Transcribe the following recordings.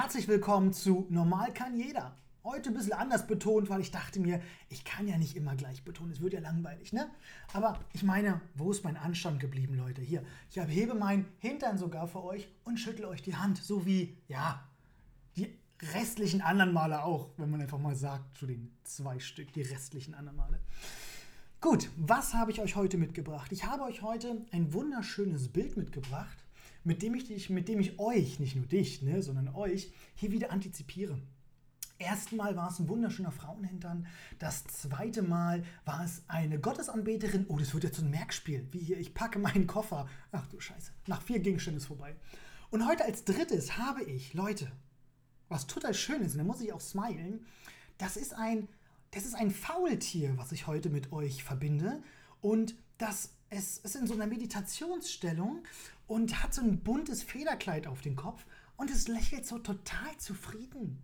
Herzlich willkommen zu Normal kann jeder. Heute ein bisschen anders betont, weil ich dachte mir, ich kann ja nicht immer gleich betonen, es wird ja langweilig, ne? Aber ich meine, wo ist mein Anstand geblieben, Leute? Hier, ich hebe meinen Hintern sogar für euch und schüttel euch die Hand, so wie, ja, die restlichen anderen Male auch, wenn man einfach mal sagt, zu den zwei Stück, die restlichen anderen Male. Gut, was habe ich euch heute mitgebracht? Ich habe euch heute ein wunderschönes Bild mitgebracht mit dem ich, dich, mit dem ich euch, nicht nur dich, ne, sondern euch, hier wieder antizipiere. Erstmal war es ein wunderschöner Frauenhintern. Das zweite Mal war es eine Gottesanbeterin. Oh, das wird jetzt so ein Merkspiel. Wie hier, ich packe meinen Koffer. Ach du Scheiße. Nach vier Gegenständen ist vorbei. Und heute als drittes habe ich, Leute, was total schön ist, und da muss ich auch smilen. Das ist ein, das ist ein Faultier, was ich heute mit euch verbinde. Und das es ist in so einer Meditationsstellung und hat so ein buntes Federkleid auf dem Kopf und es lächelt so total zufrieden.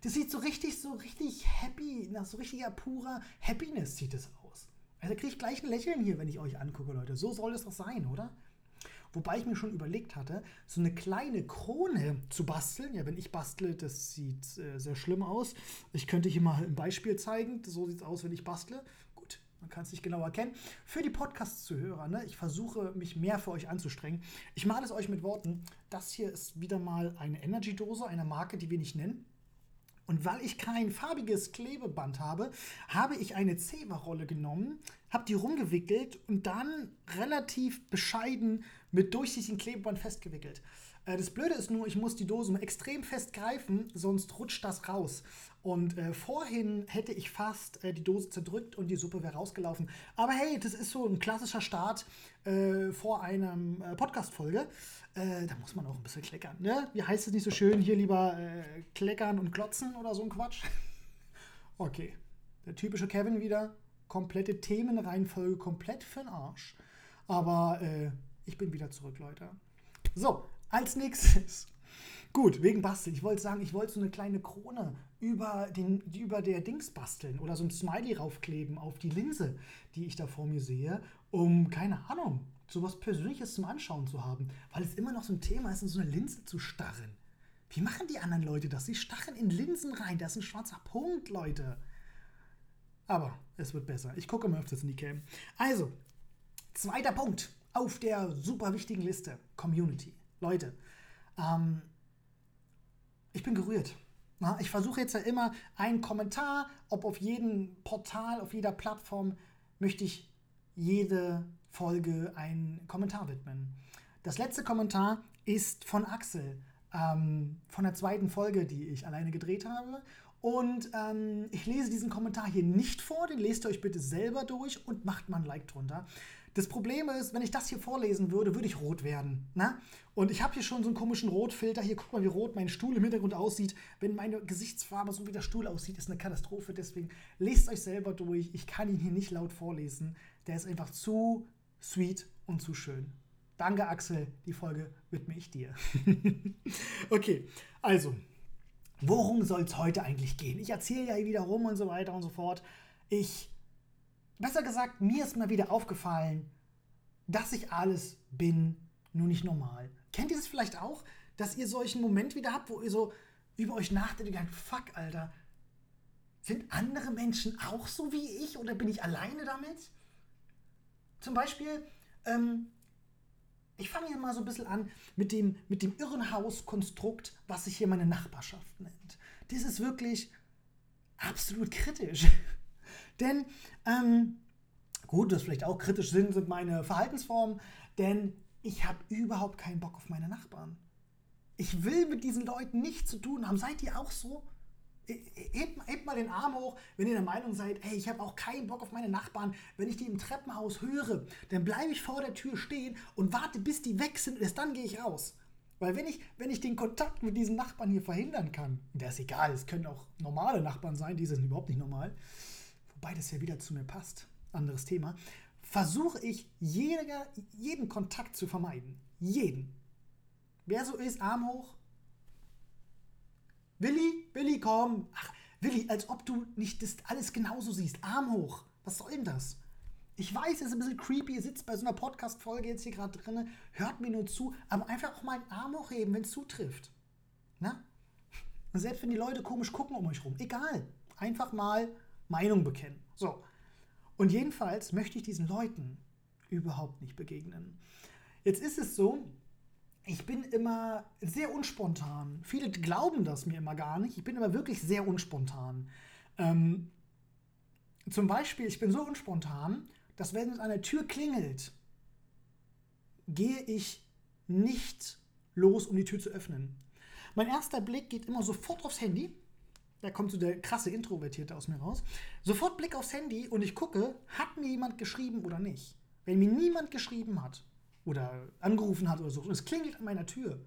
Das sieht so richtig, so richtig happy, nach so richtiger purer Happiness sieht es aus. Also kriege ich gleich ein Lächeln hier, wenn ich euch angucke, Leute. So soll es doch sein, oder? Wobei ich mir schon überlegt hatte, so eine kleine Krone zu basteln. Ja, wenn ich bastle, das sieht äh, sehr schlimm aus. Ich könnte hier mal ein Beispiel zeigen. So sieht es aus, wenn ich bastle. Man kann es nicht genau erkennen. Für die Podcast-Zuhörer, ne, ich versuche mich mehr für euch anzustrengen. Ich male es euch mit Worten. Das hier ist wieder mal eine Energy-Dose, eine Marke, die wir nicht nennen. Und weil ich kein farbiges Klebeband habe, habe ich eine Zewa-Rolle genommen, habe die rumgewickelt und dann relativ bescheiden mit durchsichtigem Klebeband festgewickelt. Äh, das Blöde ist nur, ich muss die Dose extrem fest greifen, sonst rutscht das raus. Und äh, vorhin hätte ich fast äh, die Dose zerdrückt und die Suppe wäre rausgelaufen. Aber hey, das ist so ein klassischer Start äh, vor einer äh, Podcast-Folge. Äh, da muss man auch ein bisschen kleckern. Ne? Wie heißt es nicht so schön? Hier lieber kleckern und klotzen oder so ein Quatsch. okay, der typische Kevin wieder. Komplette Themenreihenfolge, komplett für den Arsch. Aber ich bin wieder zurück, Leute. So, als nächstes. Gut, wegen Basteln. Ich wollte sagen, ich wollte so eine kleine Krone über, den, über der Dings basteln oder so ein Smiley raufkleben auf die Linse, die ich da vor mir sehe, um, keine Ahnung, sowas Persönliches zum Anschauen zu haben. Weil es immer noch so ein Thema ist, in so eine Linse zu starren. Wie machen die anderen Leute das? Sie starren in Linsen rein. Das ist ein schwarzer Punkt, Leute. Aber es wird besser. Ich gucke mal öfters in die Cam. Also, zweiter Punkt auf der super wichtigen Liste: Community. Leute, ähm, ich bin gerührt. Ich versuche jetzt ja immer einen Kommentar, ob auf jedem Portal, auf jeder Plattform, möchte ich jede Folge einen Kommentar widmen. Das letzte Kommentar ist von Axel, ähm, von der zweiten Folge, die ich alleine gedreht habe. Und ähm, ich lese diesen Kommentar hier nicht vor, den lest ihr euch bitte selber durch und macht mal ein Like drunter. Das Problem ist, wenn ich das hier vorlesen würde, würde ich rot werden. Ne? Und ich habe hier schon so einen komischen Rotfilter. Hier, guck mal, wie rot mein Stuhl im Hintergrund aussieht. Wenn meine Gesichtsfarbe so wie der Stuhl aussieht, ist eine Katastrophe. Deswegen lest euch selber durch. Ich kann ihn hier nicht laut vorlesen. Der ist einfach zu sweet und zu schön. Danke, Axel. Die Folge widme ich dir. okay, also, worum soll es heute eigentlich gehen? Ich erzähle ja hier wieder rum und so weiter und so fort. Ich Besser gesagt, mir ist mal wieder aufgefallen, dass ich alles bin, nur nicht normal. Kennt ihr das vielleicht auch, dass ihr solchen Moment wieder habt, wo ihr so über euch nachdenkt und denkt, fuck, Alter, sind andere Menschen auch so wie ich oder bin ich alleine damit? Zum Beispiel, ähm, ich fange hier mal so ein bisschen an mit dem, mit dem Irrenhauskonstrukt, was sich hier meine Nachbarschaft nennt. Das ist wirklich absolut kritisch. Denn, ähm, gut, das vielleicht auch kritisch sind, sind meine Verhaltensformen, denn ich habe überhaupt keinen Bock auf meine Nachbarn. Ich will mit diesen Leuten nichts zu tun haben. Seid ihr auch so? Hebt, hebt mal den Arm hoch, wenn ihr der Meinung seid, hey, ich habe auch keinen Bock auf meine Nachbarn. Wenn ich die im Treppenhaus höre, dann bleibe ich vor der Tür stehen und warte, bis die weg sind und erst dann gehe ich raus. Weil wenn ich, wenn ich den Kontakt mit diesen Nachbarn hier verhindern kann, der ist egal, es können auch normale Nachbarn sein, die sind überhaupt nicht normal, wobei das ja wieder zu mir passt, anderes Thema, versuche ich jeder, jeden Kontakt zu vermeiden. Jeden. Wer so ist, Arm hoch. Willi, Willi, komm. Ach, Willi, als ob du nicht das alles genauso siehst. Arm hoch. Was soll denn das? Ich weiß, es ist ein bisschen creepy, ihr sitzt bei so einer Podcast-Folge jetzt hier gerade drin, hört mir nur zu, aber einfach auch mal einen Arm hochheben, wenn es zutrifft. Na? Und selbst wenn die Leute komisch gucken um euch rum, egal. Einfach mal Meinung bekennen. So. Und jedenfalls möchte ich diesen Leuten überhaupt nicht begegnen. Jetzt ist es so, ich bin immer sehr unspontan. Viele glauben das mir immer gar nicht. Ich bin aber wirklich sehr unspontan. Ähm, zum Beispiel, ich bin so unspontan, dass wenn es an der Tür klingelt, gehe ich nicht los, um die Tür zu öffnen. Mein erster Blick geht immer sofort aufs Handy. Da kommt so der krasse Introvertierte aus mir raus. Sofort Blick aufs Handy und ich gucke, hat mir jemand geschrieben oder nicht. Wenn mir niemand geschrieben hat oder angerufen hat oder so und es klingelt an meiner Tür,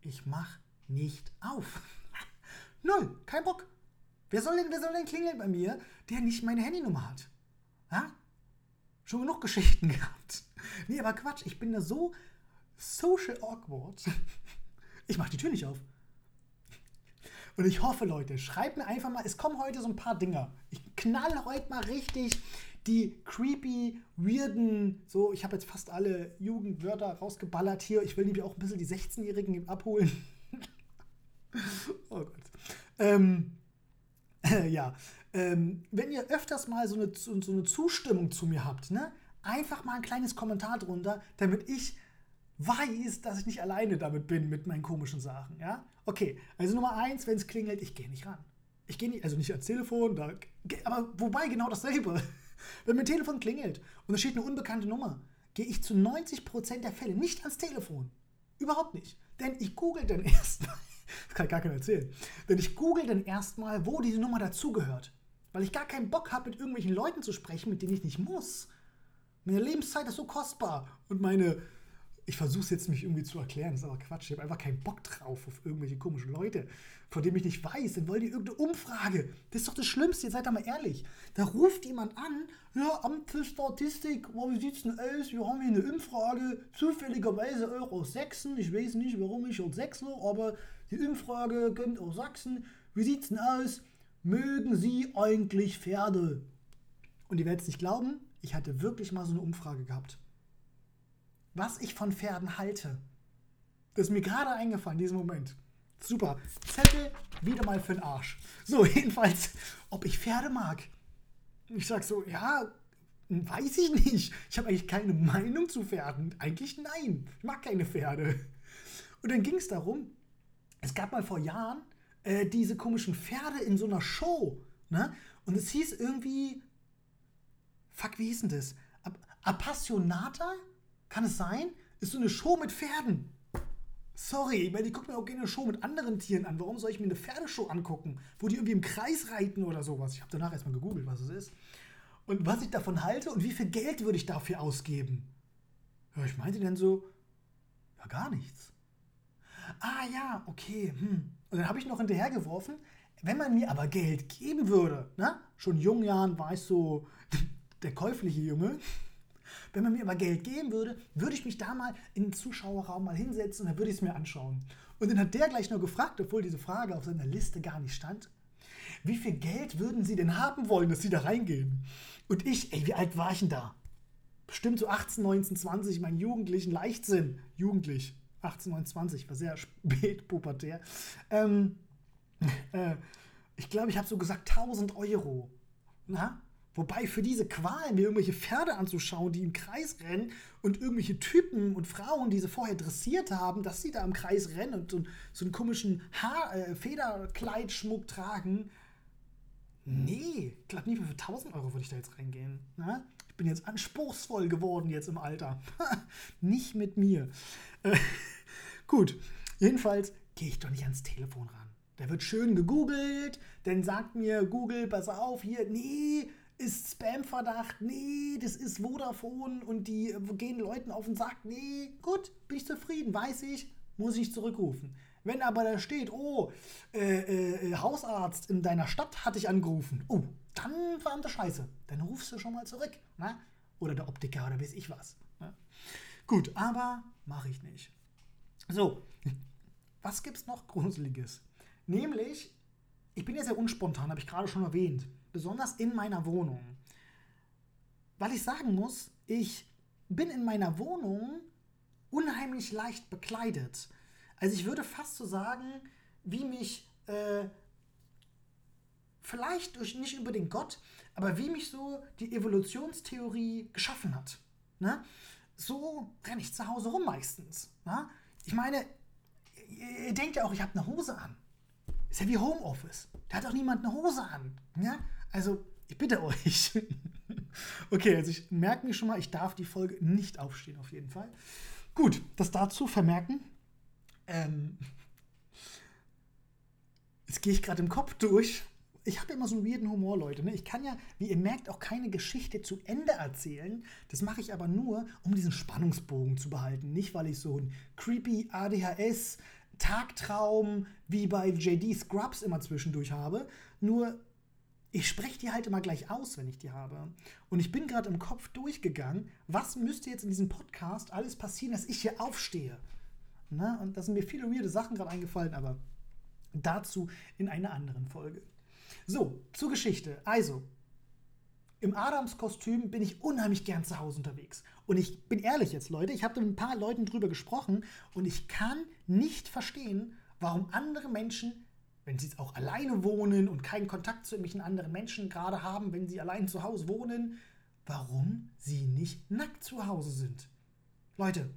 ich mach nicht auf. Null, kein Bock. Wer soll, denn, wer soll denn klingeln bei mir, der nicht meine Handynummer hat? Ja? Schon genug Geschichten gehabt. Nee, aber Quatsch, ich bin da so social awkward. Ich mach die Tür nicht auf. Und ich hoffe, Leute, schreibt mir einfach mal, es kommen heute so ein paar Dinger. Ich knall heute mal richtig die creepy, weirden, so, ich habe jetzt fast alle Jugendwörter rausgeballert hier. Ich will nämlich auch ein bisschen die 16-Jährigen abholen. oh Gott. Ähm, äh, ja, ähm, wenn ihr öfters mal so eine, so eine Zustimmung zu mir habt, ne, einfach mal ein kleines Kommentar drunter, damit ich weiß, dass ich nicht alleine damit bin mit meinen komischen Sachen, ja? Okay, also Nummer eins, wenn es klingelt, ich gehe nicht ran. Ich gehe nicht, also nicht ans Telefon, da, aber wobei genau dasselbe. Wenn mein Telefon klingelt und es steht eine unbekannte Nummer, gehe ich zu 90% der Fälle nicht ans Telefon. Überhaupt nicht. Denn ich google dann erstmal, das kann ich gar keiner erzählen, denn ich google dann erstmal, wo diese Nummer dazugehört. Weil ich gar keinen Bock habe, mit irgendwelchen Leuten zu sprechen, mit denen ich nicht muss. Meine Lebenszeit ist so kostbar und meine ich versuche es jetzt mich irgendwie zu erklären, das ist aber Quatsch. Ich habe einfach keinen Bock drauf auf irgendwelche komischen Leute, von denen ich nicht weiß. Dann wollen die irgendeine Umfrage. Das ist doch das Schlimmste, jetzt seid doch mal ehrlich. Da ruft jemand an, ja, Amt für Statistik, oh, wie sieht's denn aus? Wir haben hier eine Umfrage, zufälligerweise auch aus Sachsen. Ich weiß nicht, warum ich aus Sachsen, aber die Umfrage kommt aus Sachsen. Wie sieht's denn aus? Mögen Sie eigentlich Pferde? Und ihr werdet es nicht glauben, ich hatte wirklich mal so eine Umfrage gehabt was ich von Pferden halte. Das ist mir gerade eingefallen in diesem Moment. Super. Zettel wieder mal für den Arsch. So, jedenfalls, ob ich Pferde mag. Ich sag so, ja, weiß ich nicht. Ich habe eigentlich keine Meinung zu Pferden. Eigentlich nein. Ich mag keine Pferde. Und dann ging es darum, es gab mal vor Jahren äh, diese komischen Pferde in so einer Show. Ne? Und es hieß irgendwie, fuck, wie hieß denn das? Appassionata? Kann es sein? Ist so eine Show mit Pferden. Sorry, ich meine, ich gucke mir auch gerne eine Show mit anderen Tieren an. Warum soll ich mir eine Pferdeshow angucken, wo die irgendwie im Kreis reiten oder sowas? Ich habe danach erstmal gegoogelt, was es ist. Und was ich davon halte und wie viel Geld würde ich dafür ausgeben? Ja, ich meinte dann so, ja, gar nichts. Ah ja, okay. Hm. Und dann habe ich noch hinterhergeworfen, wenn man mir aber Geld geben würde, ne? schon in jungen Jahren war ich so der käufliche Junge, wenn man mir aber Geld geben würde, würde ich mich da mal in den Zuschauerraum mal hinsetzen und dann würde ich es mir anschauen. Und dann hat der gleich nur gefragt, obwohl diese Frage auf seiner Liste gar nicht stand, wie viel Geld würden Sie denn haben wollen, dass Sie da reingehen? Und ich, ey, wie alt war ich denn da? Bestimmt so 18, 19, 20, mein jugendlichen Leichtsinn. Jugendlich. 18, 19, 20, war sehr spät pubertär. Ähm, äh, ich glaube, ich habe so gesagt 1000 Euro. Na? Wobei für diese Qual, mir irgendwelche Pferde anzuschauen, die im Kreis rennen und irgendwelche Typen und Frauen, die sie vorher dressiert haben, dass sie da im Kreis rennen und so, so einen komischen Haar, äh, Federkleidschmuck tragen. Nee, ich glaube nicht mehr für 1000 Euro würde ich da jetzt reingehen. Ne? Ich bin jetzt anspruchsvoll geworden jetzt im Alter. nicht mit mir. Gut, jedenfalls gehe ich doch nicht ans Telefon ran. Da wird schön gegoogelt, dann sagt mir Google, pass auf, hier, nee, ist Spam-Verdacht, nee, das ist Vodafone und die gehen Leuten auf den Sack, nee, gut, bin ich zufrieden, weiß ich, muss ich zurückrufen. Wenn aber da steht, oh, äh, äh, Hausarzt in deiner Stadt hatte ich angerufen, oh, dann das scheiße. Dann rufst du schon mal zurück. Ne? Oder der Optiker oder weiß ich was. Ne? Gut, aber mache ich nicht. So, was gibt's noch Gruseliges? Nämlich, ich bin ja sehr unspontan, habe ich gerade schon erwähnt besonders in meiner Wohnung. Weil ich sagen muss, ich bin in meiner Wohnung unheimlich leicht bekleidet. Also ich würde fast so sagen, wie mich äh, vielleicht durch nicht unbedingt Gott, aber wie mich so die Evolutionstheorie geschaffen hat. Ne? So renne ich zu Hause rum meistens. Ne? Ich meine, ihr denkt ja auch, ich habe eine Hose an. Ist ja wie Homeoffice. Da hat auch niemand eine Hose an. Ja? Also, ich bitte euch. okay, also ich merke mir schon mal, ich darf die Folge nicht aufstehen, auf jeden Fall. Gut, das dazu vermerken. Ähm, jetzt gehe ich gerade im Kopf durch. Ich habe immer so einen weirden Humor, Leute. Ne? Ich kann ja, wie ihr merkt, auch keine Geschichte zu Ende erzählen. Das mache ich aber nur, um diesen Spannungsbogen zu behalten. Nicht, weil ich so ein creepy ADHS Tagtraum wie bei JD Scrubs immer zwischendurch habe. Nur ich spreche die halt immer gleich aus, wenn ich die habe. Und ich bin gerade im Kopf durchgegangen, was müsste jetzt in diesem Podcast alles passieren, dass ich hier aufstehe. Na, und da sind mir viele weirde Sachen gerade eingefallen, aber dazu in einer anderen Folge. So, zur Geschichte. Also, im Adams-Kostüm bin ich unheimlich gern zu Hause unterwegs. Und ich bin ehrlich jetzt, Leute, ich habe mit ein paar Leuten drüber gesprochen und ich kann nicht verstehen, warum andere Menschen, wenn sie jetzt auch alleine wohnen und keinen Kontakt zu irgendwelchen anderen Menschen gerade haben, wenn sie allein zu Hause wohnen, warum sie nicht nackt zu Hause sind. Leute,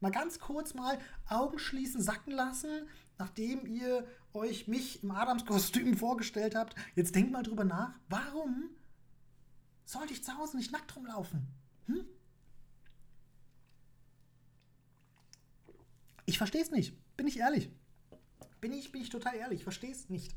mal ganz kurz mal Augen schließen, sacken lassen, nachdem ihr euch mich im Adams-Kostüm vorgestellt habt. Jetzt denkt mal drüber nach, warum sollte ich zu Hause nicht nackt rumlaufen? Hm? Ich verstehe es nicht, bin ich ehrlich. Bin ich, bin ich total ehrlich, ich verstehe es nicht.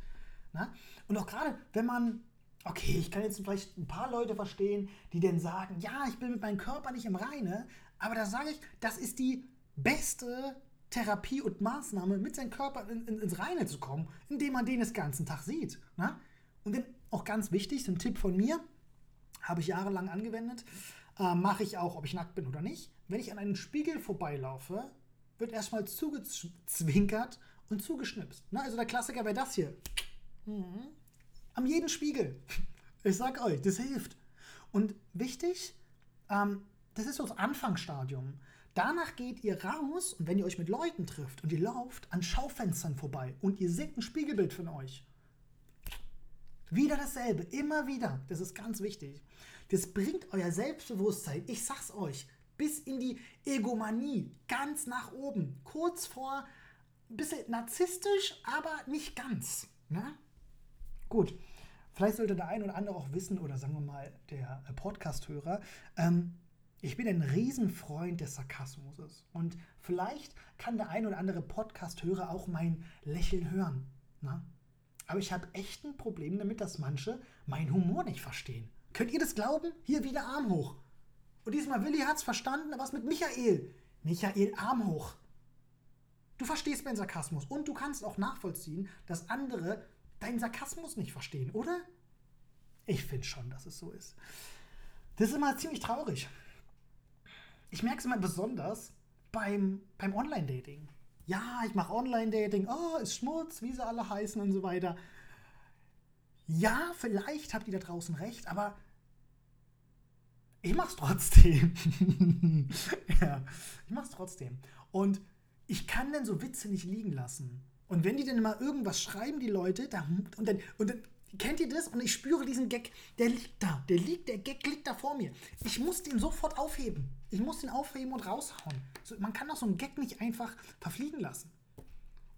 Na? Und auch gerade, wenn man, okay, ich kann jetzt vielleicht ein paar Leute verstehen, die dann sagen, ja, ich bin mit meinem Körper nicht im Reine, aber da sage ich, das ist die beste Therapie und Maßnahme, mit seinem Körper in, in, ins Reine zu kommen, indem man den den ganzen Tag sieht. Na? Und dann auch ganz wichtig, so ein Tipp von mir, habe ich jahrelang angewendet. Äh, Mache ich auch, ob ich nackt bin oder nicht. Wenn ich an einen Spiegel vorbeilaufe, wird erstmal zugezwinkert und zugeschnipst. Na, also der Klassiker wäre das hier. Mhm. Am jeden Spiegel. Ich sag euch, das hilft. Und wichtig, ähm, das ist so das Anfangsstadium. Danach geht ihr raus und wenn ihr euch mit Leuten trifft und ihr lauft an Schaufenstern vorbei und ihr seht ein Spiegelbild von euch, wieder dasselbe, immer wieder. Das ist ganz wichtig. Das bringt euer Selbstbewusstsein, ich sag's euch, bis in die Egomanie, ganz nach oben. Kurz vor ein bisschen narzisstisch, aber nicht ganz. Ne? Gut, vielleicht sollte der ein oder andere auch wissen, oder sagen wir mal der äh, Podcast-Hörer, ähm, ich bin ein Riesenfreund des Sarkasmus. Und vielleicht kann der ein oder andere Podcast-Hörer auch mein Lächeln hören. Ne? Aber ich habe echt ein Problem damit, dass manche meinen Humor nicht verstehen. Könnt ihr das glauben? Hier wieder Arm hoch. Und diesmal Willi hat's verstanden, was mit Michael? Michael, Arm hoch. Du verstehst meinen Sarkasmus und du kannst auch nachvollziehen, dass andere deinen Sarkasmus nicht verstehen, oder? Ich finde schon, dass es so ist. Das ist immer ziemlich traurig. Ich merke es immer besonders beim, beim Online-Dating ja, ich mache Online-Dating, oh, ist Schmutz, wie sie alle heißen und so weiter. Ja, vielleicht habt ihr da draußen recht, aber ich mach's trotzdem. ja, ich mach's trotzdem. Und ich kann dann so Witze nicht liegen lassen. Und wenn die dann mal irgendwas schreiben, die Leute, da, und, dann, und dann kennt ihr das? Und ich spüre diesen Gag, der liegt da, der liegt, der Gag liegt da vor mir. Ich muss den sofort aufheben. Ich muss den aufheben und raushauen. So, man kann doch so einen Gag nicht einfach verfliegen lassen.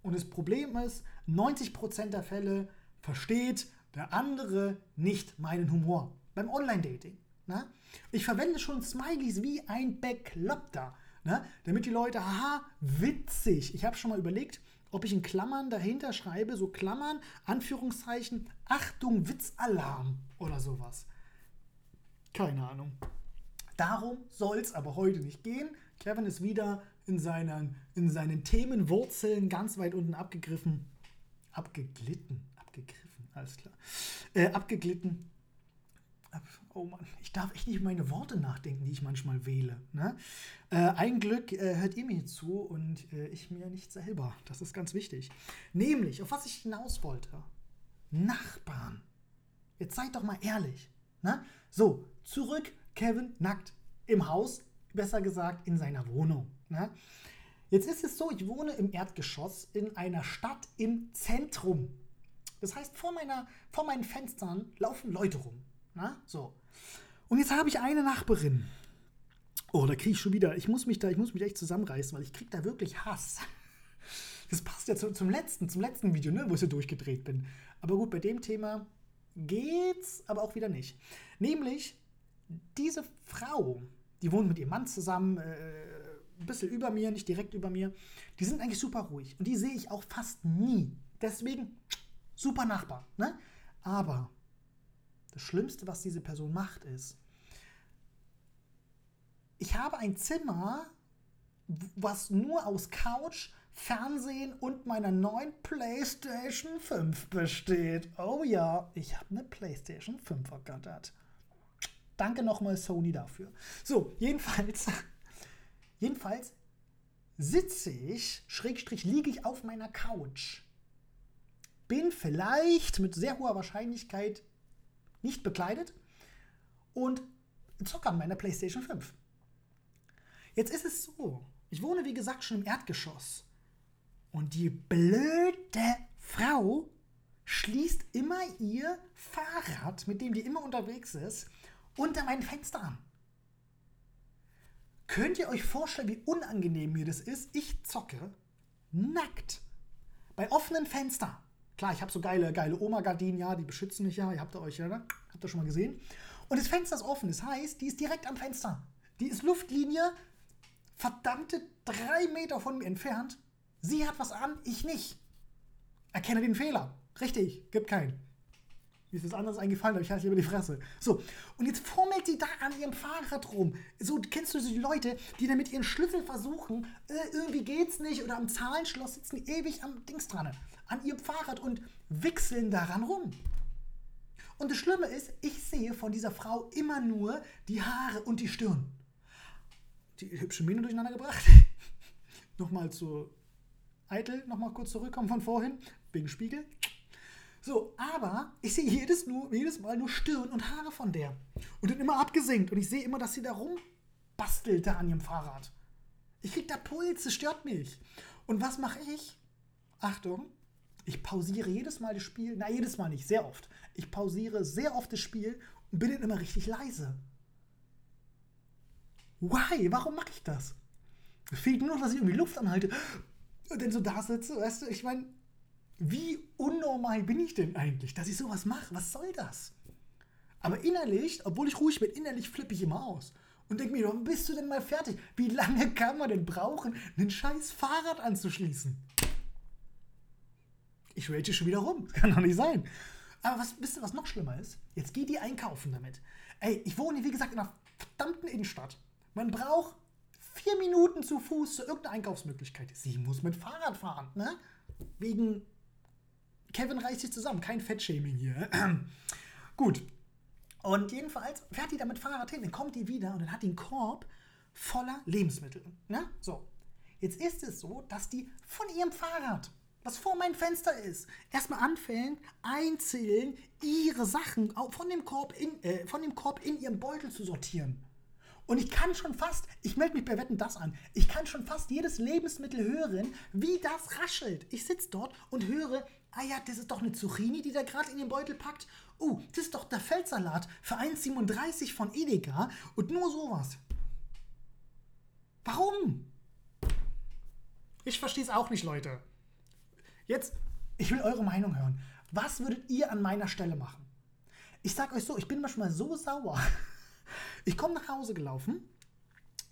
Und das Problem ist, 90% der Fälle versteht der andere nicht meinen Humor. Beim Online-Dating. Ne? Ich verwende schon Smileys wie ein Bekloppter. Ne? Damit die Leute, haha, witzig. Ich habe schon mal überlegt, ob ich in Klammern dahinter schreibe, so Klammern, Anführungszeichen, Achtung, Witzalarm oder sowas. Keine Ahnung. Darum soll es aber heute nicht gehen. Kevin ist wieder in seinen, in seinen Themenwurzeln ganz weit unten abgegriffen. Abgeglitten. Abgegriffen, alles klar. Äh, abgeglitten oh Mann, ich darf echt nicht meine Worte nachdenken, die ich manchmal wähle. Ne? Äh, ein Glück äh, hört ihr mir zu und äh, ich mir nicht selber. Das ist ganz wichtig. Nämlich, auf was ich hinaus wollte. Nachbarn. Jetzt seid doch mal ehrlich. Ne? So, zurück, Kevin nackt im Haus, besser gesagt in seiner Wohnung. Ne? Jetzt ist es so, ich wohne im Erdgeschoss in einer Stadt im Zentrum. Das heißt, vor, meiner, vor meinen Fenstern laufen Leute rum. Na? So. Und jetzt habe ich eine Nachbarin. Oh, da kriege ich schon wieder, ich muss mich da, ich muss mich echt zusammenreißen, weil ich kriege da wirklich Hass. Das passt ja zum, zum letzten, zum letzten Video, ne, wo ich so durchgedreht bin. Aber gut, bei dem Thema geht's, aber auch wieder nicht. Nämlich, diese Frau, die wohnt mit ihrem Mann zusammen, äh, ein bisschen über mir, nicht direkt über mir. Die sind eigentlich super ruhig und die sehe ich auch fast nie. Deswegen super Nachbar. Ne? Aber das Schlimmste, was diese Person macht, ist, ich habe ein Zimmer, was nur aus Couch, Fernsehen und meiner neuen PlayStation 5 besteht. Oh ja, ich habe eine PlayStation 5 ergattert. Danke nochmal Sony dafür. So, jedenfalls, jedenfalls sitze ich, Schrägstrich liege ich auf meiner Couch. Bin vielleicht mit sehr hoher Wahrscheinlichkeit nicht bekleidet und zocke an meiner PlayStation 5. Jetzt ist es so, ich wohne wie gesagt schon im Erdgeschoss. Und die blöde Frau schließt immer ihr Fahrrad, mit dem die immer unterwegs ist, unter mein Fenster an. Könnt ihr euch vorstellen, wie unangenehm mir das ist? Ich zocke nackt bei offenen Fenstern. Klar, ich habe so geile, geile Oma-Gardinen, ja, die beschützen mich ja. Ihr habt ihr euch, ja, ne? habt ihr schon mal gesehen. Und das Fenster ist offen. Das heißt, die ist direkt am Fenster. Die ist Luftlinie verdammte drei Meter von mir entfernt. Sie hat was an, ich nicht. Erkenne den Fehler. Richtig, gibt keinen. Mir ist das anders eingefallen, aber ich halte über die Fresse. So, und jetzt fummelt die da an ihrem Fahrrad rum. So, kennst du die Leute, die dann mit ihren Schlüssel versuchen, äh, irgendwie geht's nicht, oder am Zahlenschloss sitzen ewig am Dings dran, an ihrem Fahrrad und wichseln daran rum. Und das Schlimme ist, ich sehe von dieser Frau immer nur die Haare und die Stirn die hübsche Miene durcheinander gebracht. nochmal zu Eitel, nochmal kurz zurückkommen von vorhin, wegen Spiegel. So, aber ich sehe jedes, nur, jedes Mal nur Stirn und Haare von der. Und dann immer abgesenkt. Und ich sehe immer, dass sie da rumbastelt da an ihrem Fahrrad. Ich krieg da Puls, es stört mich. Und was mache ich? Achtung, ich pausiere jedes Mal das Spiel. Na, jedes Mal nicht, sehr oft. Ich pausiere sehr oft das Spiel und bin dann immer richtig leise. Why? Warum mache ich das? Fehlt nur noch, dass ich irgendwie Luft anhalte und dann so da sitze. Weißt du, ich meine, wie unnormal bin ich denn eigentlich, dass ich sowas mache? Was soll das? Aber innerlich, obwohl ich ruhig bin, innerlich flippe ich immer aus. Und denke mir, wann bist du denn mal fertig? Wie lange kann man denn brauchen, ein scheiß Fahrrad anzuschließen? Ich rate schon wieder rum. Das kann doch nicht sein. Aber was, wisst ihr, was noch schlimmer ist? Jetzt geht die einkaufen damit. Ey, ich wohne, wie gesagt, in einer verdammten Innenstadt. Man braucht vier Minuten zu Fuß zu irgendeiner Einkaufsmöglichkeit. Sie muss mit Fahrrad fahren, ne? Wegen Kevin reißt sich zusammen, kein Fettshaming hier. Gut. Und jedenfalls fährt die da mit Fahrrad hin, dann kommt die wieder und dann hat die einen Korb voller Lebensmittel. Ne? So. Jetzt ist es so, dass die von ihrem Fahrrad, was vor meinem Fenster ist, erstmal anfängt, einzeln ihre Sachen von dem Korb in, äh, von dem Korb in ihrem Beutel zu sortieren. Und ich kann schon fast, ich melde mich bei Wetten das an, ich kann schon fast jedes Lebensmittel hören, wie das raschelt. Ich sitze dort und höre, ah ja, das ist doch eine Zucchini, die da gerade in den Beutel packt. Oh, das ist doch der Feldsalat für 1,37 von Edeka und nur sowas. Warum? Ich verstehe es auch nicht, Leute. Jetzt, ich will eure Meinung hören. Was würdet ihr an meiner Stelle machen? Ich sag euch so, ich bin manchmal so sauer. Ich komme nach Hause gelaufen.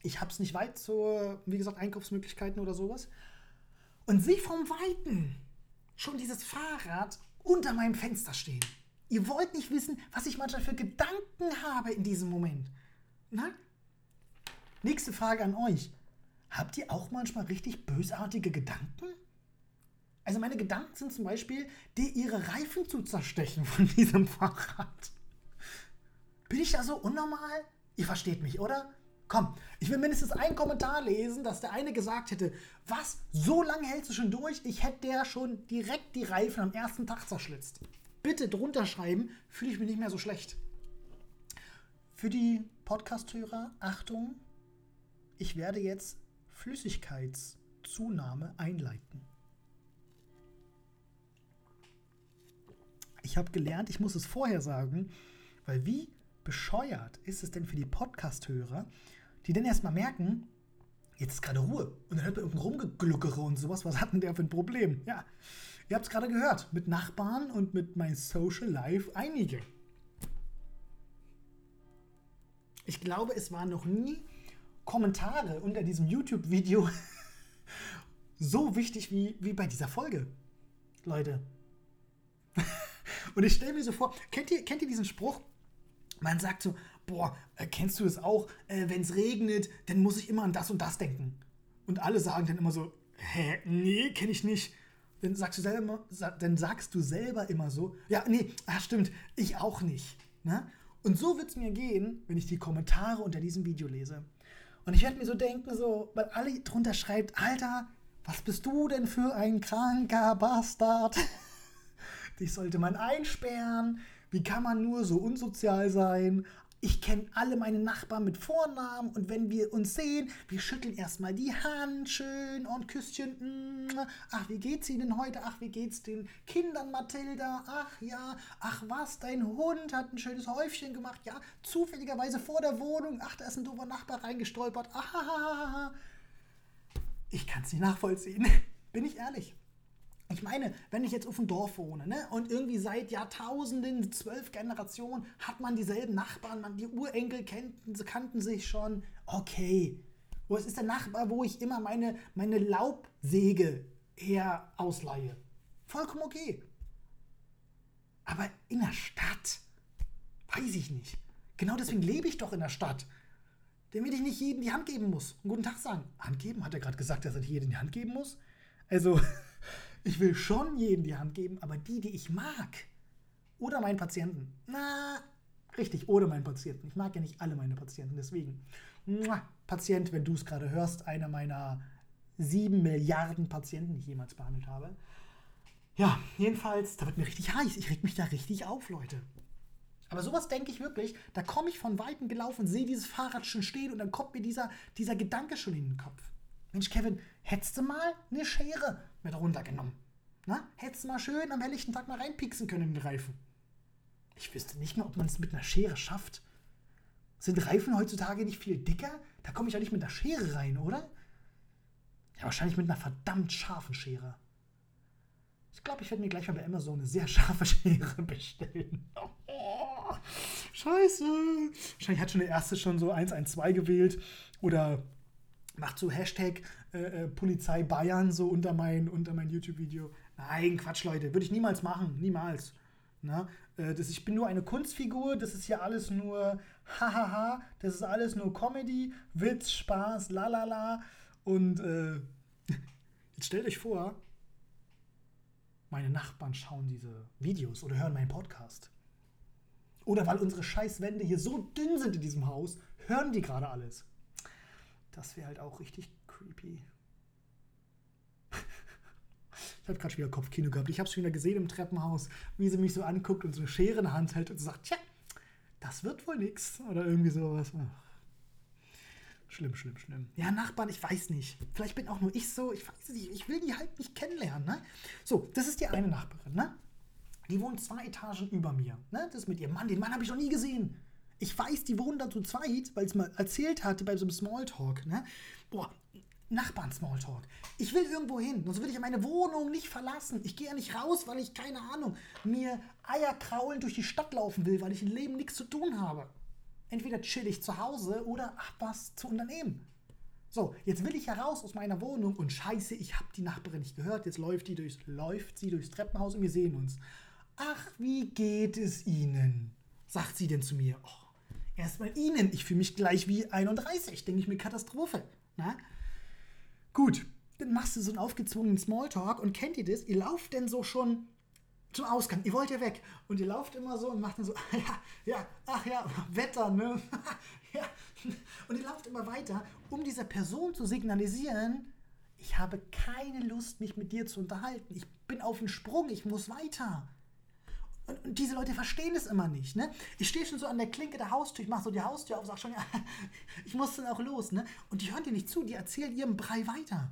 Ich habe es nicht weit zu, wie gesagt, Einkaufsmöglichkeiten oder sowas. Und sehe vom Weiten schon dieses Fahrrad unter meinem Fenster stehen. Ihr wollt nicht wissen, was ich manchmal für Gedanken habe in diesem Moment. Na? Nächste Frage an euch. Habt ihr auch manchmal richtig bösartige Gedanken? Also meine Gedanken sind zum Beispiel, dir ihre Reifen zu zerstechen von diesem Fahrrad. Bin ich da so unnormal? Ihr versteht mich, oder? Komm, ich will mindestens einen Kommentar lesen, dass der eine gesagt hätte, was, so lange hältst du schon durch? Ich hätte der schon direkt die Reifen am ersten Tag zerschlitzt. Bitte drunter schreiben, fühle ich mich nicht mehr so schlecht. Für die Podcast-Hörer, Achtung, ich werde jetzt Flüssigkeitszunahme einleiten. Ich habe gelernt, ich muss es vorher sagen, weil wie bescheuert ist es denn für die Podcast-Hörer, die dann erstmal merken, jetzt ist gerade Ruhe und dann hört man irgendein Rumgegluckere und sowas. Was hat denn der für ein Problem? Ja, ihr habt es gerade gehört, mit Nachbarn und mit meinem Social Life einige. Ich glaube, es waren noch nie Kommentare unter diesem YouTube-Video so wichtig wie, wie bei dieser Folge. Leute. Und ich stelle mir so vor, kennt ihr, kennt ihr diesen Spruch? Man sagt so, boah, äh, kennst du es auch, äh, wenn es regnet, dann muss ich immer an das und das denken. Und alle sagen dann immer so, hä, nee, kenne ich nicht. Dann sagst, du selber, dann sagst du selber immer so, ja, nee, ach stimmt, ich auch nicht. Ne? Und so wird es mir gehen, wenn ich die Kommentare unter diesem Video lese. Und ich werde mir so denken, so, weil alle drunter schreibt, Alter, was bist du denn für ein kranker Bastard? Dich sollte man einsperren. Wie kann man nur so unsozial sein? Ich kenne alle meine Nachbarn mit Vornamen und wenn wir uns sehen, wir schütteln erstmal die Hand schön und Küsschen. Ach, wie geht's Ihnen heute? Ach, wie geht's den Kindern, Mathilda? Ach ja, ach was, dein Hund hat ein schönes Häufchen gemacht. Ja, zufälligerweise vor der Wohnung. Ach, da ist ein doofer Nachbar reingestolpert. Ahahaha. Ich kann es nicht nachvollziehen. Bin ich ehrlich. Ich meine, wenn ich jetzt auf dem Dorf wohne ne, und irgendwie seit Jahrtausenden, zwölf Generationen, hat man dieselben Nachbarn, man, die Urenkel kannten, kannten sich schon, okay. Wo es ist der Nachbar, wo ich immer meine, meine Laubsäge her ausleihe. Vollkommen okay. Aber in der Stadt, weiß ich nicht. Genau deswegen lebe ich doch in der Stadt. Damit ich nicht jedem die Hand geben muss. Einen guten Tag sagen. Hand geben? Hat er gerade gesagt, dass er jedem die Hand geben muss? Also, ich will schon jedem die Hand geben, aber die, die ich mag. Oder meinen Patienten. Na, richtig, oder meinen Patienten. Ich mag ja nicht alle meine Patienten, deswegen. Patient, wenn du es gerade hörst, einer meiner sieben Milliarden Patienten, die ich jemals behandelt habe. Ja, jedenfalls, da wird mir richtig heiß. Ich reg mich da richtig auf, Leute. Aber sowas denke ich wirklich, da komme ich von Weitem gelaufen, sehe dieses Fahrrad schon stehen und dann kommt mir dieser, dieser Gedanke schon in den Kopf. Mensch, Kevin, hättest du mal eine Schere mit runtergenommen? Na, hättest du mal schön am helllichten Tag mal reinpieksen können in den Reifen? Ich wüsste nicht mehr, ob man es mit einer Schere schafft. Sind Reifen heutzutage nicht viel dicker? Da komme ich ja nicht mit einer Schere rein, oder? Ja, wahrscheinlich mit einer verdammt scharfen Schere. Ich glaube, ich werde mir gleich mal bei Amazon eine sehr scharfe Schere bestellen. Oh, scheiße. Wahrscheinlich hat schon der erste schon so 112 gewählt. Oder macht so Hashtag äh, äh, Polizei Bayern so unter mein, unter mein YouTube-Video. Nein, Quatsch, Leute. Würde ich niemals machen. Niemals. Na, äh, das, ich bin nur eine Kunstfigur. Das ist hier alles nur hahaha. Das ist alles nur Comedy, Witz, Spaß, lalala. Und äh, jetzt stellt euch vor, meine Nachbarn schauen diese Videos oder hören meinen Podcast. Oder weil unsere Scheißwände hier so dünn sind in diesem Haus, hören die gerade alles. Das wäre halt auch richtig creepy. Ich habe gerade schon wieder Kopfkino gehabt. Ich habe es schon wieder gesehen im Treppenhaus, wie sie mich so anguckt und so eine Schere in der Hand hält und sagt, tja, das wird wohl nichts. Oder irgendwie sowas. Schlimm, schlimm, schlimm. Ja, Nachbarn, ich weiß nicht. Vielleicht bin auch nur ich so. Ich weiß nicht. Ich will die halt nicht kennenlernen. Ne? So, das ist die eine Nachbarin. Ne? Die wohnt zwei Etagen über mir. Ne? Das ist mit ihrem Mann. Den Mann habe ich noch nie gesehen. Ich weiß, die wohnen da zu zweit, weil es mal erzählt hatte bei so einem Smalltalk. Ne? Boah, Nachbarn-Smalltalk. Ich will irgendwo hin, sonst will ich meine Wohnung nicht verlassen. Ich gehe ja nicht raus, weil ich, keine Ahnung, mir Eier kraulen durch die Stadt laufen will, weil ich im Leben nichts zu tun habe. Entweder chill ich zu Hause oder hab was zu unternehmen. So, jetzt will ich ja raus aus meiner Wohnung und scheiße, ich habe die Nachbarin nicht gehört. Jetzt läuft, die durchs, läuft sie durchs Treppenhaus und wir sehen uns. Ach, wie geht es Ihnen? sagt sie denn zu mir. Oh, Erstmal Ihnen. Ich fühle mich gleich wie 31. Denke ich mir Katastrophe. Na? Gut, dann machst du so einen aufgezwungenen Smalltalk und kennt ihr das? Ihr lauft denn so schon zum Ausgang. Ihr wollt ja weg. Und ihr lauft immer so und macht dann so, ja, ja, ach ja, Wetter, ne? ja. Und ihr lauft immer weiter, um dieser Person zu signalisieren, ich habe keine Lust, mich mit dir zu unterhalten. Ich bin auf dem Sprung, ich muss weiter. Und, und, diese Leute verstehen es immer nicht. Ne? Ich stehe schon so an der Klinke der Haustür, ich mache so die Haustür auf, sage schon, ja, ich muss dann auch los. Ne? Und die hören dir nicht zu, die erzählen ihrem Brei weiter.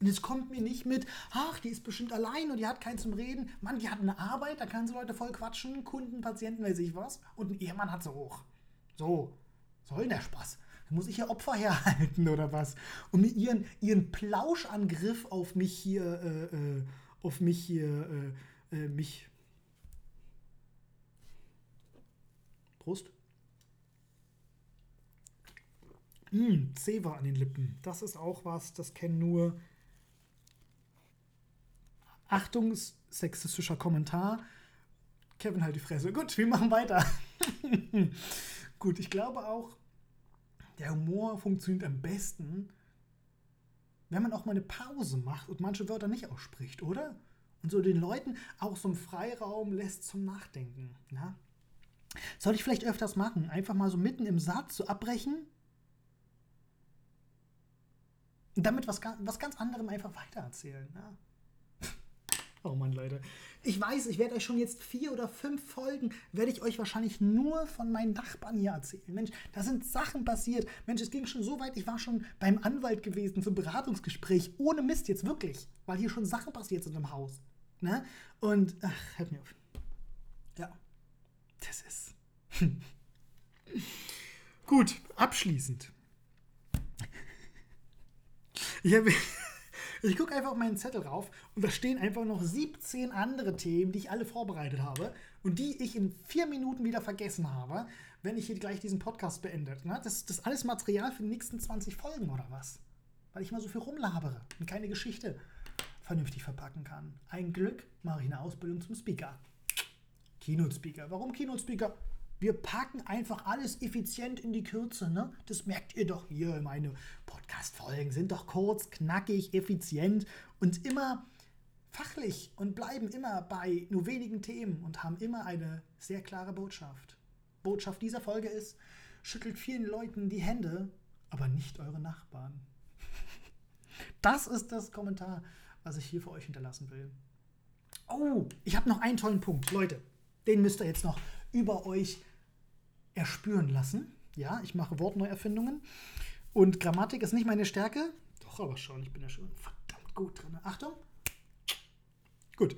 Und es kommt mir nicht mit, ach, die ist bestimmt allein und die hat keinen zum Reden. Mann, die hat eine Arbeit, da kann sie Leute voll quatschen, Kunden, Patienten, weiß ich was. Und ein Ehemann hat sie auch. So, soll der Spaß. Da muss ich ja Opfer herhalten oder was? Und mir ihren, ihren Plauschangriff auf mich hier, äh, äh, auf mich hier, äh, äh mich. Prost. Mmh, Zewa an den Lippen. Das ist auch was, das kennen nur. Achtung, sexistischer Kommentar. Kevin, halt die Fresse. Gut, wir machen weiter. Gut, ich glaube auch, der Humor funktioniert am besten, wenn man auch mal eine Pause macht und manche Wörter nicht ausspricht, oder? Und so den Leuten auch so einen Freiraum lässt zum Nachdenken. Ja? Soll ich vielleicht öfters machen? Einfach mal so mitten im Satz so abbrechen und damit was, was ganz anderem einfach weitererzählen. Ja? Oh Mann, Leute. Ich weiß, ich werde euch schon jetzt vier oder fünf Folgen, werde ich euch wahrscheinlich nur von meinen Nachbarn hier erzählen. Mensch, da sind Sachen passiert. Mensch, es ging schon so weit, ich war schon beim Anwalt gewesen zum Beratungsgespräch. Ohne Mist jetzt wirklich. Weil hier schon Sachen passiert sind im Haus. Ne? Und, ach, hört mir auf. Ja, das ist. Gut, abschließend. Ich habe. Ich gucke einfach auf meinen Zettel rauf und da stehen einfach noch 17 andere Themen, die ich alle vorbereitet habe und die ich in vier Minuten wieder vergessen habe, wenn ich hier gleich diesen Podcast beendet. Ne? Das, ist alles Material für die nächsten 20 Folgen oder was? Weil ich mal so viel rumlabere und keine Geschichte vernünftig verpacken kann. Ein Glück mache ich eine Ausbildung zum Speaker. Keynote-Speaker. Warum Keynote-Speaker? Wir packen einfach alles effizient in die Kürze. Ne? Das merkt ihr doch hier. Meine Podcast-Folgen sind doch kurz, knackig, effizient und immer fachlich und bleiben immer bei nur wenigen Themen und haben immer eine sehr klare Botschaft. Botschaft dieser Folge ist, schüttelt vielen Leuten die Hände, aber nicht eure Nachbarn. Das ist das Kommentar, was ich hier für euch hinterlassen will. Oh, ich habe noch einen tollen Punkt. Leute, den müsst ihr jetzt noch über euch erspüren lassen. Ja, ich mache Wortneuerfindungen. Und Grammatik ist nicht meine Stärke. Doch, aber schon, ich bin ja schon verdammt gut drin. Achtung. Gut.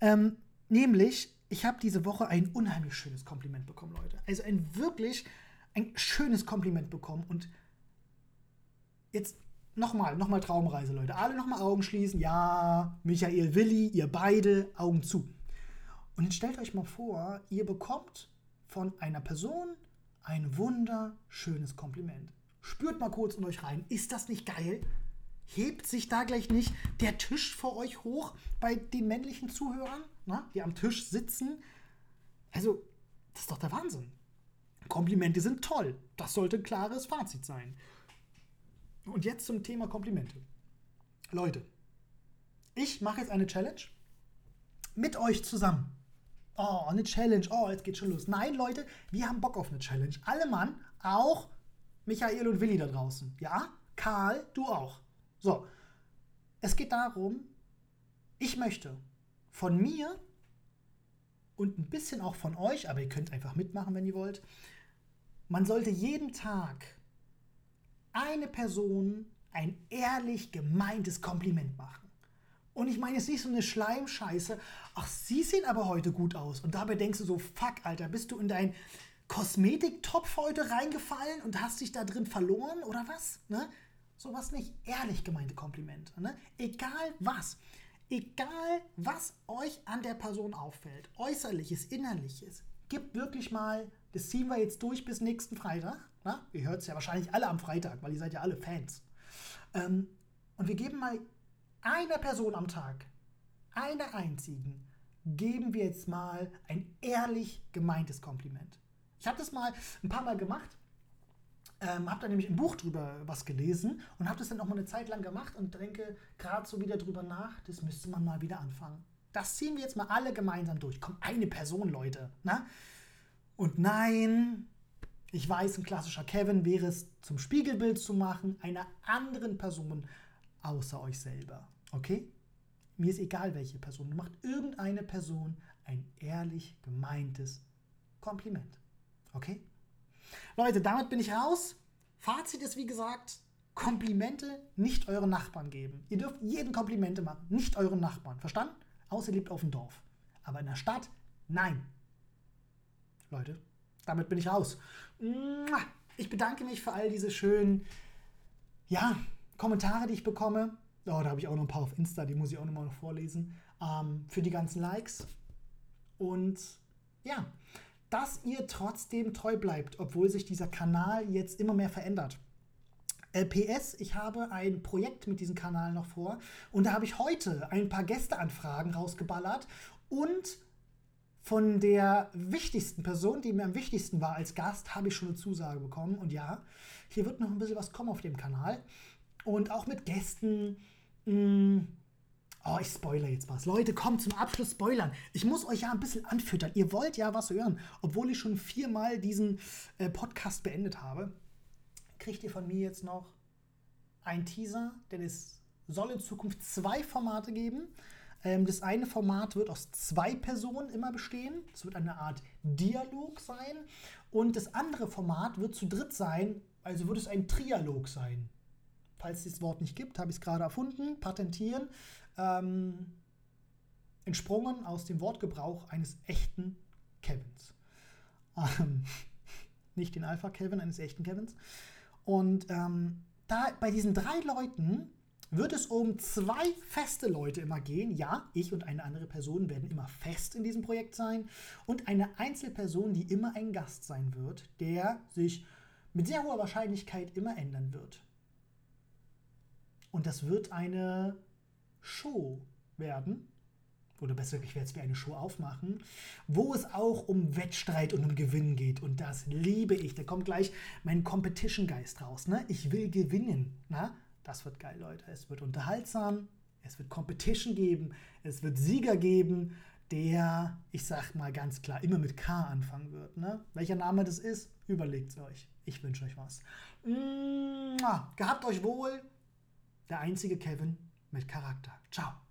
Ähm, nämlich, ich habe diese Woche ein unheimlich schönes Kompliment bekommen, Leute. Also ein wirklich ein schönes Kompliment bekommen. Und jetzt nochmal, nochmal Traumreise, Leute. Alle nochmal Augen schließen. Ja, Michael, Willi, ihr beide, Augen zu. Und jetzt stellt euch mal vor, ihr bekommt von einer Person ein wunderschönes Kompliment. Spürt mal kurz in euch rein. Ist das nicht geil? Hebt sich da gleich nicht der Tisch vor euch hoch bei den männlichen Zuhörern, na, die am Tisch sitzen? Also, das ist doch der Wahnsinn. Komplimente sind toll. Das sollte ein klares Fazit sein. Und jetzt zum Thema Komplimente. Leute, ich mache jetzt eine Challenge mit euch zusammen. Oh, eine Challenge. Oh, jetzt geht schon los. Nein, Leute, wir haben Bock auf eine Challenge. Alle Mann, auch Michael und Willi da draußen. Ja? Karl, du auch. So. Es geht darum, ich möchte von mir und ein bisschen auch von euch, aber ihr könnt einfach mitmachen, wenn ihr wollt. Man sollte jeden Tag eine Person ein ehrlich gemeintes Kompliment machen. Und ich meine jetzt nicht so eine Schleimscheiße. Ach, sie sehen aber heute gut aus. Und dabei denkst du so, fuck, Alter, bist du in deinen Kosmetiktopf heute reingefallen und hast dich da drin verloren oder was? Ne? Sowas nicht. Ehrlich gemeinte Komplimente. Ne? Egal was. Egal, was euch an der Person auffällt, äußerliches, innerliches, gibt wirklich mal, das ziehen wir jetzt durch bis nächsten Freitag. Ne? Ihr hört es ja wahrscheinlich alle am Freitag, weil ihr seid ja alle Fans. Ähm, und wir geben mal einer Person am Tag, einer einzigen, geben wir jetzt mal ein ehrlich gemeintes Kompliment. Ich habe das mal ein paar Mal gemacht, ähm, habe da nämlich im Buch drüber was gelesen und habe das dann auch mal eine Zeit lang gemacht und denke gerade so wieder drüber nach, das müsste man mal wieder anfangen. Das ziehen wir jetzt mal alle gemeinsam durch. Kommt eine Person, Leute. Na? Ne? Und nein, ich weiß, ein klassischer Kevin wäre es, zum Spiegelbild zu machen, einer anderen Person außer euch selber. Okay? Mir ist egal, welche Person. Du machst irgendeine Person ein ehrlich gemeintes Kompliment. Okay? Leute, damit bin ich raus. Fazit ist wie gesagt, Komplimente nicht euren Nachbarn geben. Ihr dürft jeden Komplimente machen, nicht euren Nachbarn. Verstanden? Außer ihr lebt auf dem Dorf. Aber in der Stadt, nein. Leute, damit bin ich raus. Ich bedanke mich für all diese schönen, ja, Kommentare, die ich bekomme. Oh, da habe ich auch noch ein paar auf Insta, die muss ich auch noch mal vorlesen. Ähm, für die ganzen Likes. Und ja, dass ihr trotzdem treu bleibt, obwohl sich dieser Kanal jetzt immer mehr verändert. LPS, ich habe ein Projekt mit diesem Kanal noch vor und da habe ich heute ein paar Gästeanfragen rausgeballert und von der wichtigsten Person, die mir am wichtigsten war als Gast, habe ich schon eine Zusage bekommen. Und ja, hier wird noch ein bisschen was kommen auf dem Kanal. Und auch mit Gästen. Mh, hm, oh, ich spoilere jetzt was. Leute, kommt zum Abschluss spoilern. Ich muss euch ja ein bisschen anfüttern. Ihr wollt ja was hören. Obwohl ich schon viermal diesen äh, Podcast beendet habe, kriegt ihr von mir jetzt noch einen Teaser, denn es soll in Zukunft zwei Formate geben. Ähm, das eine Format wird aus zwei Personen immer bestehen. Es wird eine Art Dialog sein. Und das andere Format wird zu dritt sein, also wird es ein Trialog sein. Falls es das Wort nicht gibt, habe ich es gerade erfunden, patentieren. Ähm, entsprungen aus dem Wortgebrauch eines echten Kevins. Ähm, nicht den Alpha Kevin, eines echten Kevins. Und ähm, da bei diesen drei Leuten wird es um zwei feste Leute immer gehen. Ja, ich und eine andere Person werden immer fest in diesem Projekt sein. Und eine Einzelperson, die immer ein Gast sein wird, der sich mit sehr hoher Wahrscheinlichkeit immer ändern wird. Und das wird eine Show werden. Oder besser, ich werde es wie eine Show aufmachen, wo es auch um Wettstreit und um Gewinn geht. Und das liebe ich. Da kommt gleich mein Competition-Geist raus. Ne? Ich will gewinnen. Na? Das wird geil, Leute. Es wird unterhaltsam, es wird Competition geben, es wird Sieger geben, der, ich sag mal ganz klar, immer mit K anfangen wird. Ne? Welcher Name das ist, überlegt es euch. Ich wünsche euch was. Mua, gehabt euch wohl. Der einzige Kevin mit Charakter. Ciao.